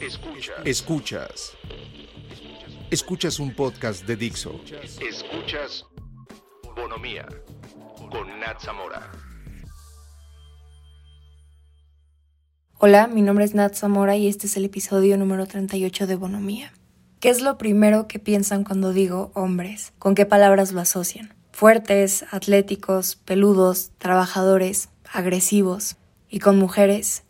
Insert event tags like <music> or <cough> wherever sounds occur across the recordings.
Escuchas. Escuchas. Escuchas un podcast de Dixo. Escuchas Bonomía con Nat Zamora. Hola, mi nombre es Nat Zamora y este es el episodio número 38 de Bonomía. ¿Qué es lo primero que piensan cuando digo hombres? ¿Con qué palabras lo asocian? Fuertes, atléticos, peludos, trabajadores, agresivos. Y con mujeres,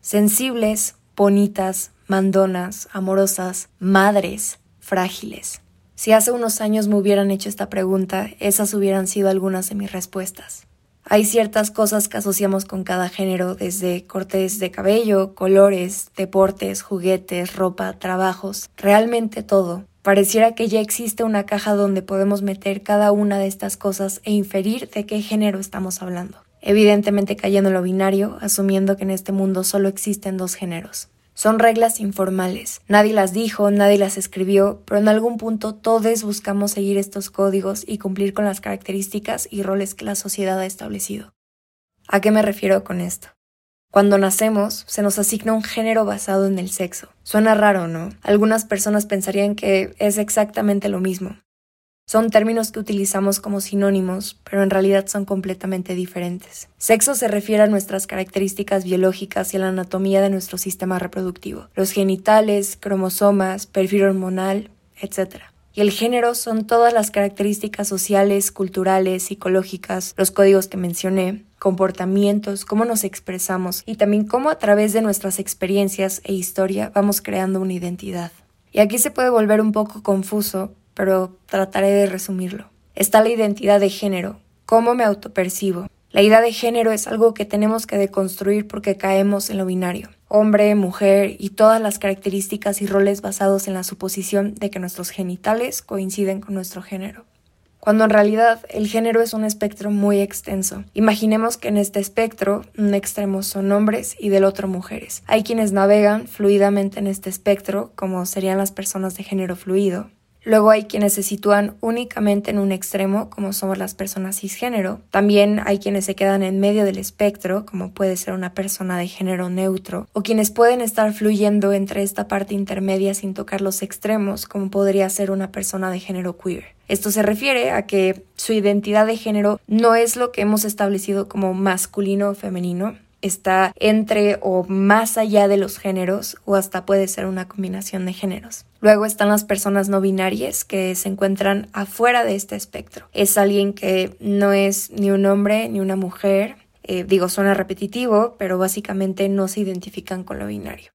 sensibles, bonitas, mandonas, amorosas, madres, frágiles. Si hace unos años me hubieran hecho esta pregunta, esas hubieran sido algunas de mis respuestas. Hay ciertas cosas que asociamos con cada género, desde cortes de cabello, colores, deportes, juguetes, ropa, trabajos, realmente todo. Pareciera que ya existe una caja donde podemos meter cada una de estas cosas e inferir de qué género estamos hablando evidentemente cayendo en lo binario, asumiendo que en este mundo solo existen dos géneros. Son reglas informales. Nadie las dijo, nadie las escribió, pero en algún punto todos buscamos seguir estos códigos y cumplir con las características y roles que la sociedad ha establecido. ¿A qué me refiero con esto? Cuando nacemos, se nos asigna un género basado en el sexo. Suena raro, ¿no? Algunas personas pensarían que es exactamente lo mismo, son términos que utilizamos como sinónimos, pero en realidad son completamente diferentes. Sexo se refiere a nuestras características biológicas y a la anatomía de nuestro sistema reproductivo, los genitales, cromosomas, perfil hormonal, etc. Y el género son todas las características sociales, culturales, psicológicas, los códigos que mencioné, comportamientos, cómo nos expresamos y también cómo a través de nuestras experiencias e historia vamos creando una identidad. Y aquí se puede volver un poco confuso pero trataré de resumirlo. Está la identidad de género, cómo me autopercibo. La idea de género es algo que tenemos que deconstruir porque caemos en lo binario. Hombre, mujer y todas las características y roles basados en la suposición de que nuestros genitales coinciden con nuestro género. Cuando en realidad el género es un espectro muy extenso. Imaginemos que en este espectro un extremo son hombres y del otro mujeres. Hay quienes navegan fluidamente en este espectro, como serían las personas de género fluido, Luego hay quienes se sitúan únicamente en un extremo, como somos las personas cisgénero. También hay quienes se quedan en medio del espectro, como puede ser una persona de género neutro, o quienes pueden estar fluyendo entre esta parte intermedia sin tocar los extremos, como podría ser una persona de género queer. Esto se refiere a que su identidad de género no es lo que hemos establecido como masculino o femenino, está entre o más allá de los géneros o hasta puede ser una combinación de géneros. Luego están las personas no binarias que se encuentran afuera de este espectro. Es alguien que no es ni un hombre ni una mujer. Eh, digo, suena repetitivo, pero básicamente no se identifican con lo binario.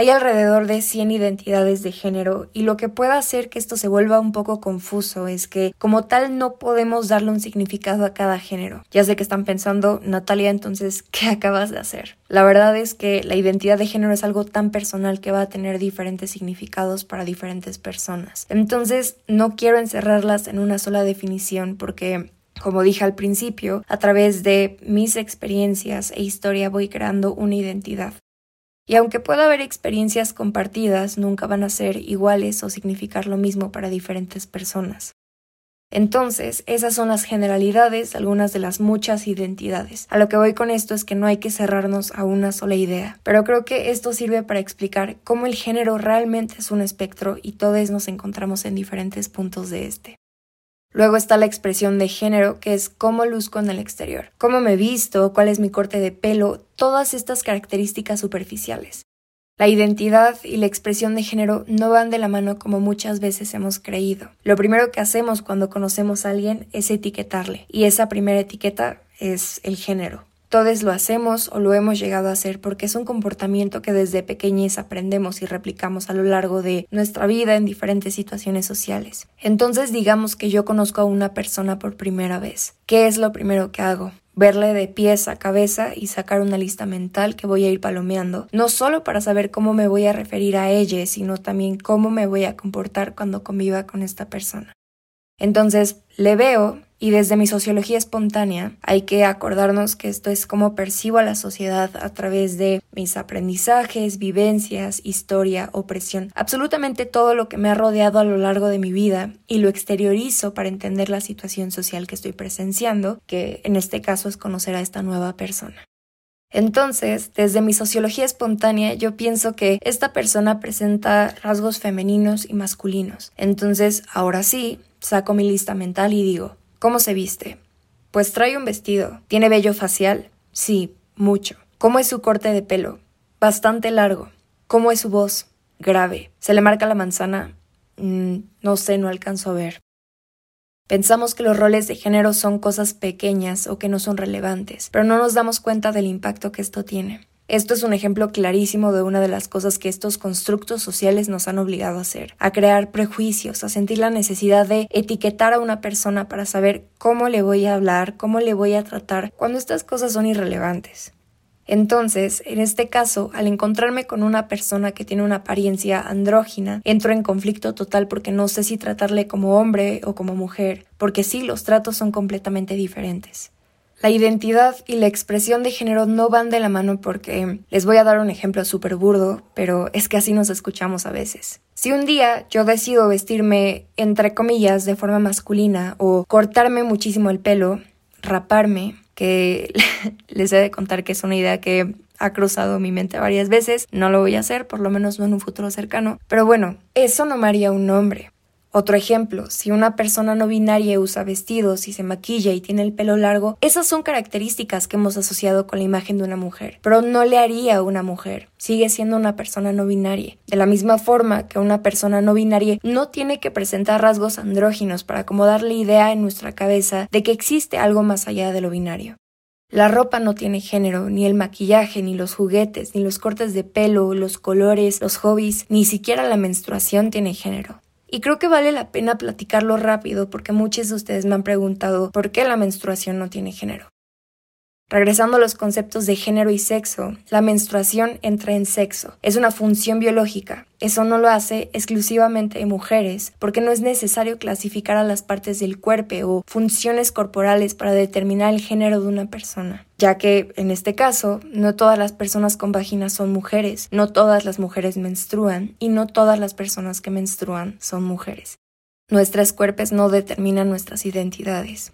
Hay alrededor de 100 identidades de género y lo que puede hacer que esto se vuelva un poco confuso es que como tal no podemos darle un significado a cada género. Ya sé que están pensando, Natalia, entonces, <laughs> ¿qué acabas de hacer? La verdad es que la identidad de género es algo tan personal que va a tener diferentes significados para diferentes personas. Entonces, no quiero encerrarlas en una sola definición porque como dije al principio, a través de mis experiencias e historia voy creando una identidad. Y aunque pueda haber experiencias compartidas, nunca van a ser iguales o significar lo mismo para diferentes personas. Entonces, esas son las generalidades, algunas de las muchas identidades. A lo que voy con esto es que no hay que cerrarnos a una sola idea, pero creo que esto sirve para explicar cómo el género realmente es un espectro y todos nos encontramos en diferentes puntos de este. Luego está la expresión de género, que es cómo luzco en el exterior, cómo me visto, cuál es mi corte de pelo, todas estas características superficiales. La identidad y la expresión de género no van de la mano como muchas veces hemos creído. Lo primero que hacemos cuando conocemos a alguien es etiquetarle, y esa primera etiqueta es el género. Todos lo hacemos o lo hemos llegado a hacer porque es un comportamiento que desde pequeñez aprendemos y replicamos a lo largo de nuestra vida en diferentes situaciones sociales. Entonces digamos que yo conozco a una persona por primera vez. ¿Qué es lo primero que hago? verle de pies a cabeza y sacar una lista mental que voy a ir palomeando, no solo para saber cómo me voy a referir a ella, sino también cómo me voy a comportar cuando conviva con esta persona. Entonces le veo y desde mi sociología espontánea hay que acordarnos que esto es como percibo a la sociedad a través de mis aprendizajes, vivencias, historia, opresión, absolutamente todo lo que me ha rodeado a lo largo de mi vida y lo exteriorizo para entender la situación social que estoy presenciando, que en este caso es conocer a esta nueva persona. Entonces, desde mi sociología espontánea, yo pienso que esta persona presenta rasgos femeninos y masculinos. Entonces, ahora sí, saco mi lista mental y digo, ¿cómo se viste? Pues trae un vestido. ¿Tiene vello facial? Sí, mucho. ¿Cómo es su corte de pelo? Bastante largo. ¿Cómo es su voz? Grave. ¿Se le marca la manzana? Mm, no sé, no alcanzo a ver. Pensamos que los roles de género son cosas pequeñas o que no son relevantes, pero no nos damos cuenta del impacto que esto tiene. Esto es un ejemplo clarísimo de una de las cosas que estos constructos sociales nos han obligado a hacer, a crear prejuicios, a sentir la necesidad de etiquetar a una persona para saber cómo le voy a hablar, cómo le voy a tratar, cuando estas cosas son irrelevantes. Entonces, en este caso, al encontrarme con una persona que tiene una apariencia andrógina, entro en conflicto total porque no sé si tratarle como hombre o como mujer, porque sí, los tratos son completamente diferentes. La identidad y la expresión de género no van de la mano porque les voy a dar un ejemplo súper burdo, pero es que así nos escuchamos a veces. Si un día yo decido vestirme entre comillas de forma masculina o cortarme muchísimo el pelo, raparme, que <laughs> les he de contar que es una idea que ha cruzado mi mente varias veces. No lo voy a hacer, por lo menos no en un futuro cercano. Pero bueno, eso no me haría un hombre. Otro ejemplo, si una persona no binaria usa vestidos y se maquilla y tiene el pelo largo, esas son características que hemos asociado con la imagen de una mujer, pero no le haría a una mujer, sigue siendo una persona no binaria. De la misma forma que una persona no binaria no tiene que presentar rasgos andróginos para acomodar la idea en nuestra cabeza de que existe algo más allá de lo binario. La ropa no tiene género, ni el maquillaje, ni los juguetes, ni los cortes de pelo, los colores, los hobbies, ni siquiera la menstruación tiene género. Y creo que vale la pena platicarlo rápido porque muchos de ustedes me han preguntado por qué la menstruación no tiene género. Regresando a los conceptos de género y sexo, la menstruación entra en sexo. Es una función biológica. Eso no lo hace exclusivamente mujeres, porque no es necesario clasificar a las partes del cuerpo o funciones corporales para determinar el género de una persona, ya que, en este caso, no todas las personas con vagina son mujeres, no todas las mujeres menstruan y no todas las personas que menstruan son mujeres. Nuestras cuerpos no determinan nuestras identidades.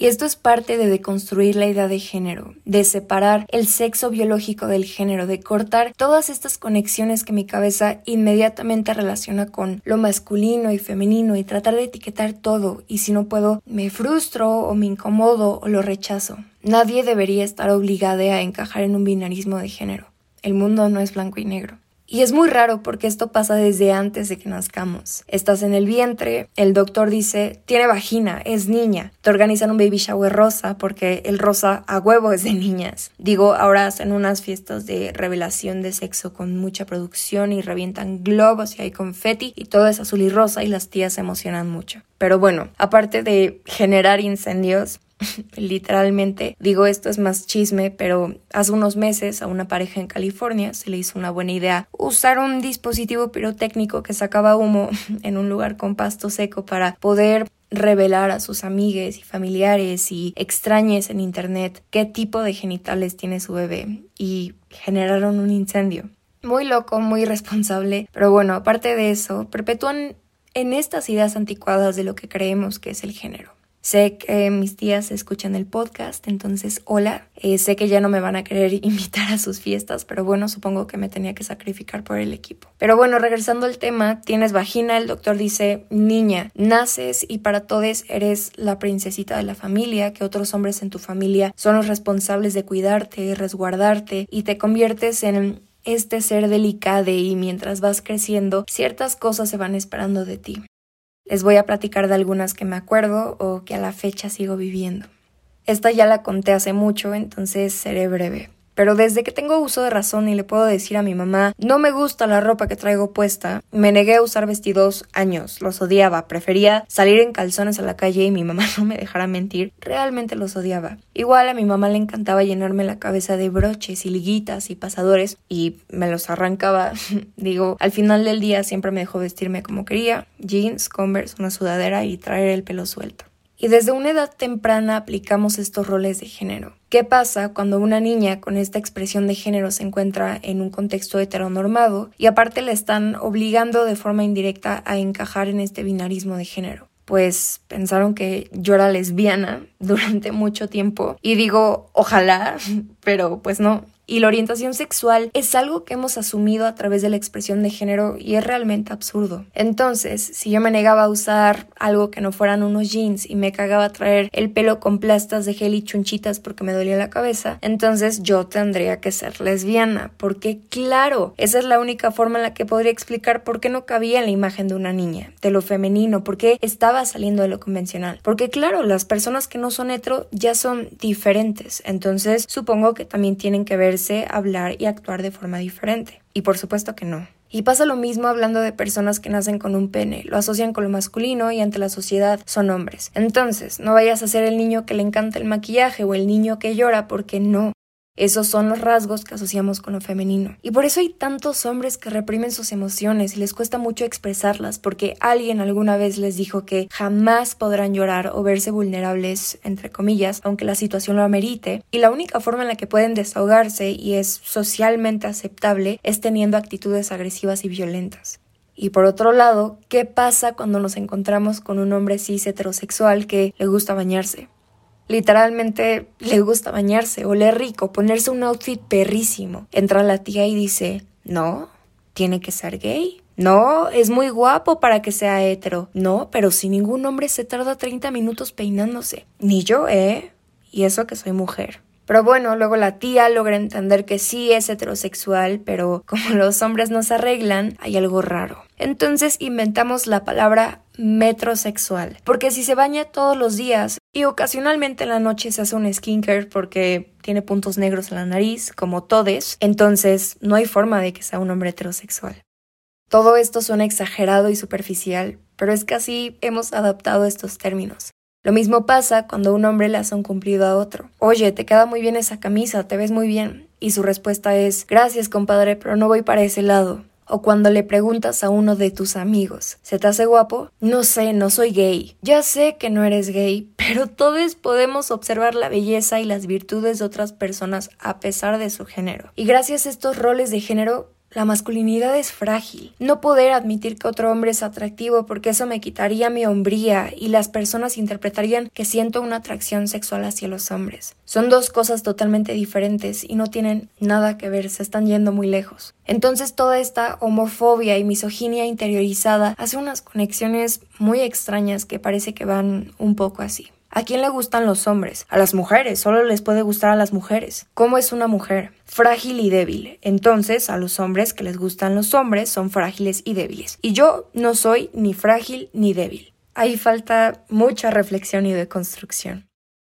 Y esto es parte de deconstruir la idea de género, de separar el sexo biológico del género, de cortar todas estas conexiones que mi cabeza inmediatamente relaciona con lo masculino y femenino y tratar de etiquetar todo y si no puedo me frustro o me incomodo o lo rechazo. Nadie debería estar obligada a encajar en un binarismo de género. El mundo no es blanco y negro. Y es muy raro porque esto pasa desde antes de que nazcamos. Estás en el vientre, el doctor dice, tiene vagina, es niña. Te organizan un baby shower rosa porque el rosa a huevo es de niñas. Digo, ahora hacen unas fiestas de revelación de sexo con mucha producción y revientan globos y hay confeti y todo es azul y rosa y las tías se emocionan mucho. Pero bueno, aparte de generar incendios, <laughs> literalmente digo esto es más chisme, pero hace unos meses a una pareja en California se le hizo una buena idea usar un dispositivo pirotécnico que sacaba humo <laughs> en un lugar con pasto seco para poder revelar a sus amigues y familiares y extrañes en internet qué tipo de genitales tiene su bebé y generaron un incendio. Muy loco, muy irresponsable, pero bueno, aparte de eso, perpetúan en estas ideas anticuadas de lo que creemos que es el género. Sé que mis tías escuchan el podcast, entonces hola. Eh, sé que ya no me van a querer <laughs> invitar a sus fiestas, pero bueno, supongo que me tenía que sacrificar por el equipo. Pero bueno, regresando al tema, tienes vagina, el doctor dice, niña, naces y para todos eres la princesita de la familia, que otros hombres en tu familia son los responsables de cuidarte, resguardarte y te conviertes en este ser delicado y mientras vas creciendo, ciertas cosas se van esperando de ti. Les voy a platicar de algunas que me acuerdo o que a la fecha sigo viviendo. Esta ya la conté hace mucho, entonces seré breve. Pero desde que tengo uso de razón y le puedo decir a mi mamá, no me gusta la ropa que traigo puesta, me negué a usar vestidos años, los odiaba, prefería salir en calzones a la calle y mi mamá <laughs> no me dejara mentir, realmente los odiaba. Igual a mi mamá le encantaba llenarme la cabeza de broches y liguitas y pasadores y me los arrancaba. <laughs> Digo, al final del día siempre me dejó vestirme como quería, jeans, converse, una sudadera y traer el pelo suelto. Y desde una edad temprana aplicamos estos roles de género. ¿Qué pasa cuando una niña con esta expresión de género se encuentra en un contexto heteronormado y aparte le están obligando de forma indirecta a encajar en este binarismo de género? pues pensaron que yo era lesbiana <laughs> durante mucho tiempo. Y digo, ojalá, <laughs> pero pues no. Y la orientación sexual es algo que hemos asumido a través de la expresión de género y es realmente absurdo. Entonces, si yo me negaba a usar algo que no fueran unos jeans y me cagaba a traer el pelo con plastas de gel y chunchitas porque me dolía la cabeza, entonces yo tendría que ser lesbiana. Porque claro, esa es la única forma en la que podría explicar por qué no cabía en la imagen de una niña, de lo femenino, por qué estaba saliendo de lo convencional. Porque claro, las personas que no son hetero ya son diferentes. Entonces, supongo que también tienen que ver hablar y actuar de forma diferente. Y por supuesto que no. Y pasa lo mismo hablando de personas que nacen con un pene, lo asocian con lo masculino y ante la sociedad son hombres. Entonces, no vayas a ser el niño que le encanta el maquillaje o el niño que llora porque no. Esos son los rasgos que asociamos con lo femenino. Y por eso hay tantos hombres que reprimen sus emociones y les cuesta mucho expresarlas porque alguien alguna vez les dijo que jamás podrán llorar o verse vulnerables, entre comillas, aunque la situación lo amerite. Y la única forma en la que pueden desahogarse y es socialmente aceptable es teniendo actitudes agresivas y violentas. Y por otro lado, ¿qué pasa cuando nos encontramos con un hombre cis heterosexual que le gusta bañarse? Literalmente le gusta bañarse, oler rico, ponerse un outfit perrísimo. Entra la tía y dice, no, tiene que ser gay. No, es muy guapo para que sea hetero. No, pero si ningún hombre se tarda 30 minutos peinándose. Ni yo, ¿eh? Y eso que soy mujer. Pero bueno, luego la tía logra entender que sí es heterosexual, pero como los hombres no se arreglan, hay algo raro. Entonces inventamos la palabra metrosexual, porque si se baña todos los días y ocasionalmente en la noche se hace un skincare porque tiene puntos negros en la nariz, como todes, entonces no hay forma de que sea un hombre heterosexual. Todo esto suena exagerado y superficial, pero es que así hemos adaptado estos términos. Lo mismo pasa cuando un hombre le hace un cumplido a otro. Oye, te queda muy bien esa camisa, te ves muy bien. Y su respuesta es, gracias compadre, pero no voy para ese lado. O cuando le preguntas a uno de tus amigos, ¿se te hace guapo? No sé, no soy gay. Ya sé que no eres gay, <laughs> pero todos podemos observar la belleza y las virtudes de otras personas a pesar de su género. Y gracias a estos roles de género la masculinidad es frágil. No poder admitir que otro hombre es atractivo porque eso me quitaría mi hombría y las personas interpretarían que siento una atracción sexual hacia los hombres. Son dos cosas totalmente diferentes y no tienen nada que ver, se están yendo muy lejos. Entonces toda esta homofobia y misoginia interiorizada hace unas conexiones muy extrañas que parece que van un poco así. ¿A quién le gustan los hombres? A las mujeres, solo les puede gustar a las mujeres. ¿Cómo es una mujer? Frágil y débil. Entonces, a los hombres que les gustan los hombres son frágiles y débiles. Y yo no soy ni frágil ni débil. Ahí falta mucha reflexión y deconstrucción.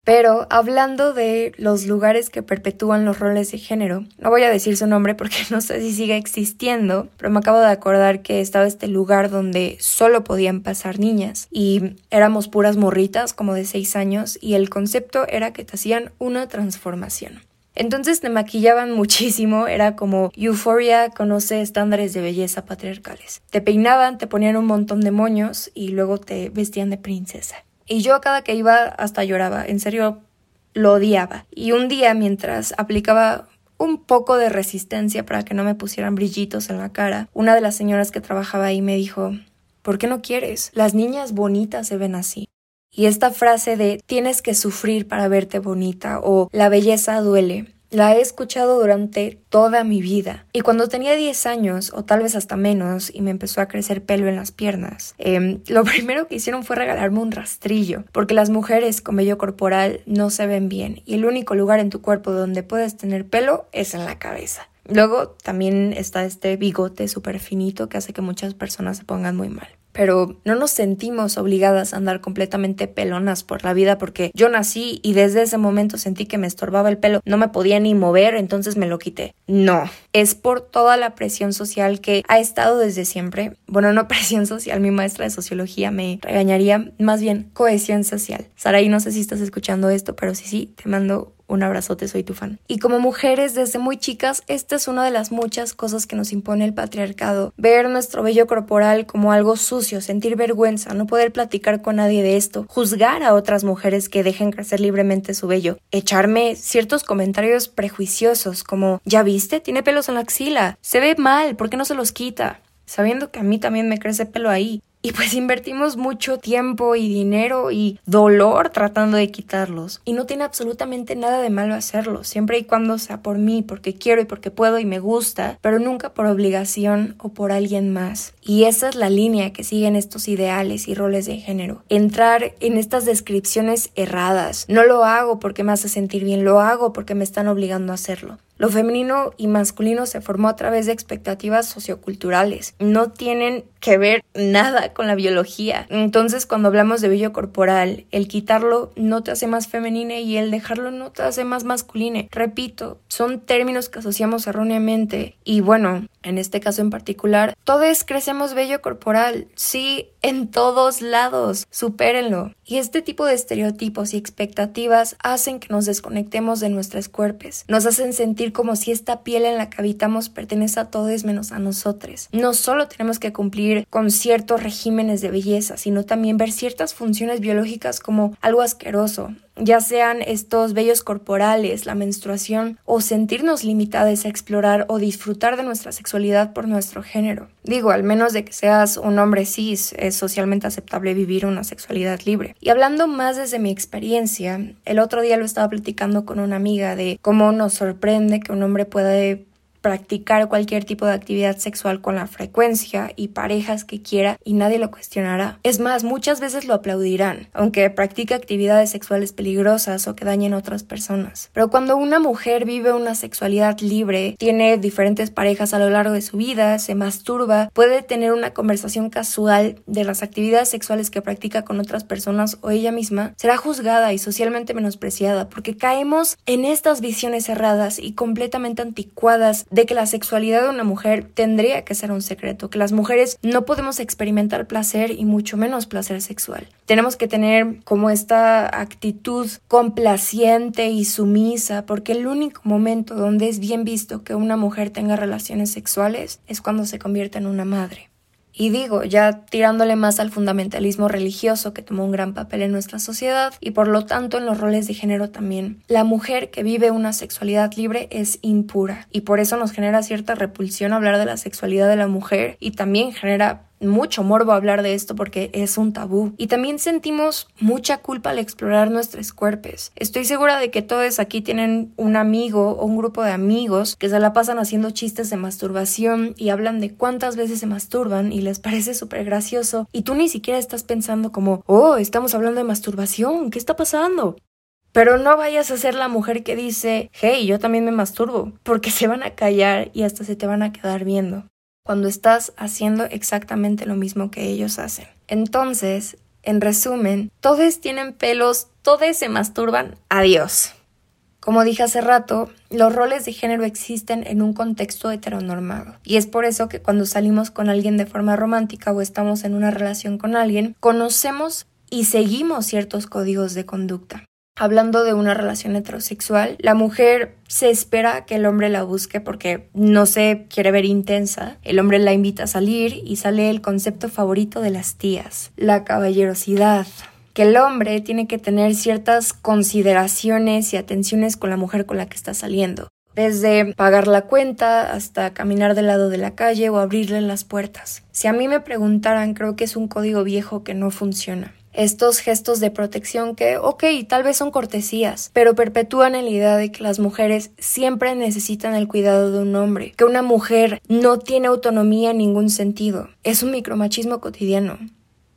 Pero hablando de los lugares que perpetúan los roles de género, no voy a decir su nombre porque <laughs> no sé si sigue existiendo, pero me acabo de acordar que estaba este lugar donde solo podían pasar niñas y éramos puras morritas como de 6 años y el concepto era que te hacían una transformación. Entonces te maquillaban <laughs> muchísimo, era como Euphoria conoce estándares de belleza patriarcales. Te peinaban, te ponían un montón de moños y luego te vestían de princesa. Y yo cada que iba hasta lloraba, en serio lo odiaba. Y un día mientras aplicaba un poco de resistencia para que no me pusieran brillitos en la cara, una de las señoras que trabajaba ahí me dijo, ¿por qué no quieres? Las niñas bonitas se ven así. Y esta frase de tienes que sufrir para verte bonita o la belleza duele la he escuchado durante toda mi vida. Y cuando tenía 10 años, o tal vez hasta menos, y me empezó a crecer pelo en las piernas, em, <laughs> lo primero que hicieron fue regalarme un rastrillo, porque las mujeres con vello corporal no se ven bien, y el único lugar en tu cuerpo donde puedes tener pelo es en la cabeza. Luego también está este bigote súper finito que hace que muchas personas se pongan muy mal pero no nos sentimos obligadas a andar completamente pelonas por la vida porque yo nací y desde ese momento sentí que me estorbaba el pelo, no me podía ni mover, entonces me lo quité. No, es por toda la presión social que ha estado desde siempre. Bueno, no <laughs> presión social, mi maestra de sociología me regañaría, más bien cohesión social. Saraí, no sé si estás escuchando esto, pero sí, sí, te mando un abrazote, soy tu fan. Y como mujeres desde muy chicas, esta es una de las muchas cosas que nos impone el patriarcado. Ver nuestro vello corporal como algo sucio, sentir vergüenza, no poder platicar con nadie de esto, juzgar a otras mujeres que dejen crecer libremente su vello, echarme ciertos comentarios prejuiciosos como, ya viste, tiene pelos en la axila, se ve mal, ¿por qué no se los quita? sabiendo que a mí también me crece pelo ahí. Y pues invertimos mucho tiempo y dinero y dolor tratando de quitarlos. Y no tiene absolutamente nada de malo hacerlo, siempre y cuando sea por mí, porque quiero y porque puedo y me gusta, pero nunca por obligación o por alguien más. Y esa es la línea que siguen estos ideales y roles de género. Entrar en estas descripciones erradas. No lo hago porque me hace sentir bien, lo hago porque me están obligando a hacerlo. Lo femenino y masculino se formó a través de expectativas socioculturales. No tienen que ver nada con la biología. Entonces, cuando hablamos de vello corporal, el quitarlo no te hace más femenina y el dejarlo no te hace más masculine. Repito, son términos que asociamos erróneamente y bueno, en este caso en particular, todos crecemos vello corporal. Sí, en todos lados. Supérenlo. Y este tipo de estereotipos y expectativas hacen que nos desconectemos de nuestros cuerpos. Nos hacen sentir como si esta piel en la que habitamos pertenece a todos menos a nosotros. No solo tenemos que cumplir con ciertos regímenes de belleza, sino también ver ciertas funciones biológicas como algo asqueroso, ya sean estos vellos corporales, la menstruación o sentirnos limitados a explorar o disfrutar de nuestra sexualidad por nuestro género. Digo, al menos de que seas un hombre cis, es socialmente aceptable vivir una sexualidad libre. Y hablando más desde mi experiencia, el otro día lo estaba platicando con una amiga de cómo nos sorprende que un hombre pueda practicar cualquier tipo de actividad sexual con la frecuencia y parejas que quiera y nadie lo cuestionará. Es más, muchas veces lo aplaudirán, aunque practique actividades sexuales peligrosas o que dañen a otras personas. Pero cuando una mujer vive una sexualidad libre, tiene diferentes parejas a lo largo de su vida, se masturba, puede tener una conversación casual de las actividades sexuales que practica con otras personas o ella misma, será juzgada y socialmente menospreciada porque caemos en estas visiones erradas y completamente anticuadas de que la sexualidad de una mujer tendría que ser un secreto, que las mujeres no podemos experimentar placer y mucho menos placer sexual. Tenemos que tener como esta actitud complaciente y sumisa, porque el único momento donde es bien visto que una mujer tenga relaciones sexuales es cuando se convierte en una madre. Y digo, ya tirándole más al fundamentalismo religioso que tomó un gran papel en nuestra sociedad y por lo tanto en los roles de género también. La mujer que vive una sexualidad libre es impura y por eso nos genera cierta repulsión hablar de la sexualidad de la mujer y también genera mucho morbo hablar de esto porque es un tabú. Y también sentimos mucha culpa al explorar nuestros cuerpos. Estoy segura de que todos aquí tienen un amigo o un grupo de amigos que se la pasan haciendo chistes de masturbación y hablan de cuántas veces se masturban y les parece súper gracioso. Y tú ni siquiera estás pensando como, oh, estamos hablando de masturbación, ¿qué está pasando? Pero no vayas a ser la mujer que dice, hey, yo también me masturbo, porque <laughs> se van a callar y hasta se te van a quedar viendo cuando estás haciendo exactamente lo mismo que ellos hacen. Entonces, en resumen, todos tienen pelos, todos se masturban, adiós. Como dije hace rato, los roles de género existen en un contexto heteronormado. Y es por eso que cuando salimos con alguien de forma romántica o estamos en una relación con alguien, conocemos y seguimos ciertos códigos de conducta. Hablando de una relación heterosexual, la mujer se espera que el hombre la busque porque no se quiere ver intensa. El hombre la invita a salir y sale el concepto favorito de las tías, la caballerosidad. Que el hombre tiene que tener ciertas consideraciones y atenciones con la mujer con la que está saliendo desde pagar la cuenta hasta caminar del lado de la calle o abrirle las puertas. Si a mí me preguntaran, creo que es un código viejo que no funciona estos gestos de protección que, ok, tal vez son cortesías, pero perpetúan la idea de que las mujeres siempre necesitan el cuidado de un hombre, que una mujer no tiene autonomía en ningún sentido. Es un micromachismo cotidiano.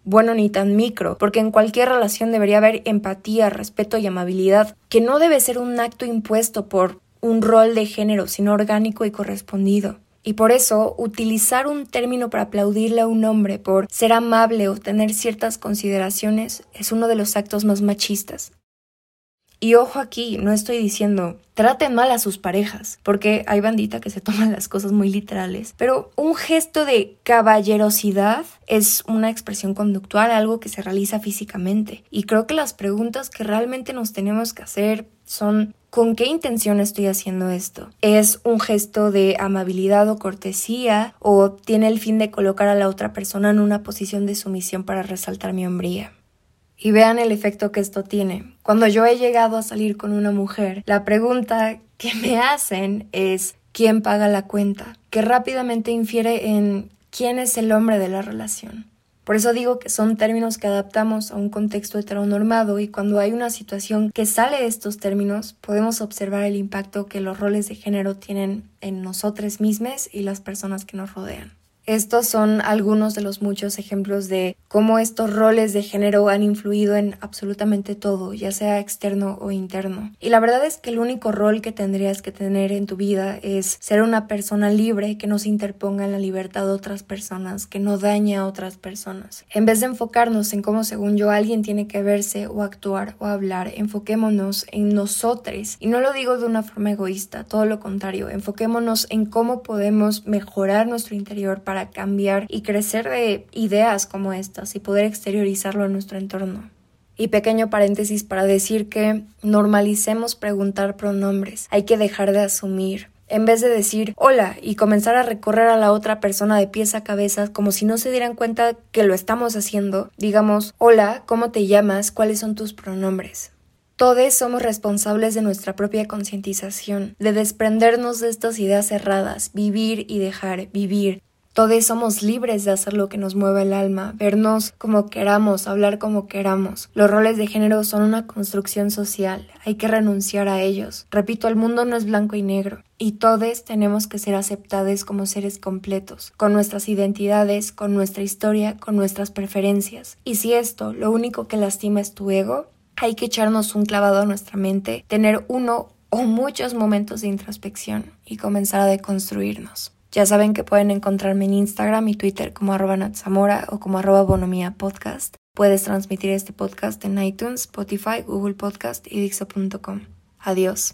Bueno, ni tan micro, porque en cualquier relación debería haber empatía, respeto y amabilidad, que no debe ser un acto impuesto por un rol de género, sino orgánico y correspondido. Y por eso, utilizar un término para aplaudirle a un hombre por ser amable o tener ciertas consideraciones es uno de los actos más machistas. Y ojo aquí, no estoy diciendo traten mal a sus parejas, porque hay bandita que se toman las cosas muy literales, pero un gesto de caballerosidad es una expresión conductual, algo que se realiza físicamente. Y creo que las preguntas que realmente nos tenemos que hacer son ¿Con qué intención estoy haciendo esto? ¿Es un gesto de amabilidad o cortesía o tiene el fin de colocar a la otra persona en una posición de sumisión para resaltar mi hombría? Y vean el efecto que esto tiene. Cuando yo he llegado a salir con una mujer, la pregunta que me hacen es ¿quién paga la cuenta? Que rápidamente infiere en quién es el hombre de la relación. Por eso digo que son términos que adaptamos a un contexto heteronormado y cuando hay una situación que sale de estos términos podemos observar el impacto que los roles de género tienen en nosotros mismos y las personas que nos rodean. Estos son algunos de los muchos ejemplos de cómo estos roles de género han influido en absolutamente todo, ya sea externo o interno. Y la verdad es que el único rol que tendrías que tener en tu vida es ser una persona libre que no se interponga en la libertad de otras personas, que no dañe a otras personas. En vez de enfocarnos en cómo según yo alguien tiene que verse o actuar o hablar, enfoquémonos en nosotros. Y no lo digo de una forma egoísta, todo lo contrario, enfoquémonos en cómo podemos mejorar nuestro interior para cambiar y crecer de ideas como estas y poder exteriorizarlo en nuestro entorno. Y pequeño paréntesis para decir que normalicemos preguntar pronombres. Hay que dejar de asumir. En vez de decir hola y comenzar a recorrer a la otra persona de pies a cabeza como si no se dieran cuenta que lo estamos haciendo, digamos hola, ¿cómo te llamas? ¿Cuáles son tus pronombres? Todos somos responsables de nuestra propia concientización, de desprendernos de estas ideas cerradas, vivir y dejar vivir, todos somos libres de hacer lo que nos mueva el alma, vernos como queramos, hablar como queramos. Los roles de género son una construcción social, hay que renunciar a ellos. Repito, el mundo no es blanco y negro, y todos tenemos que ser aceptados como seres completos, con nuestras identidades, con nuestra historia, con nuestras preferencias. Y si esto lo único que lastima es tu ego, hay que echarnos un clavado a nuestra mente, tener uno o muchos momentos de introspección y comenzar a deconstruirnos. Ya saben que pueden encontrarme en Instagram y Twitter como arroba natzamora o como arroba bonomía podcast. Puedes transmitir este podcast en iTunes, Spotify, Google Podcast y Dixo.com. Adiós.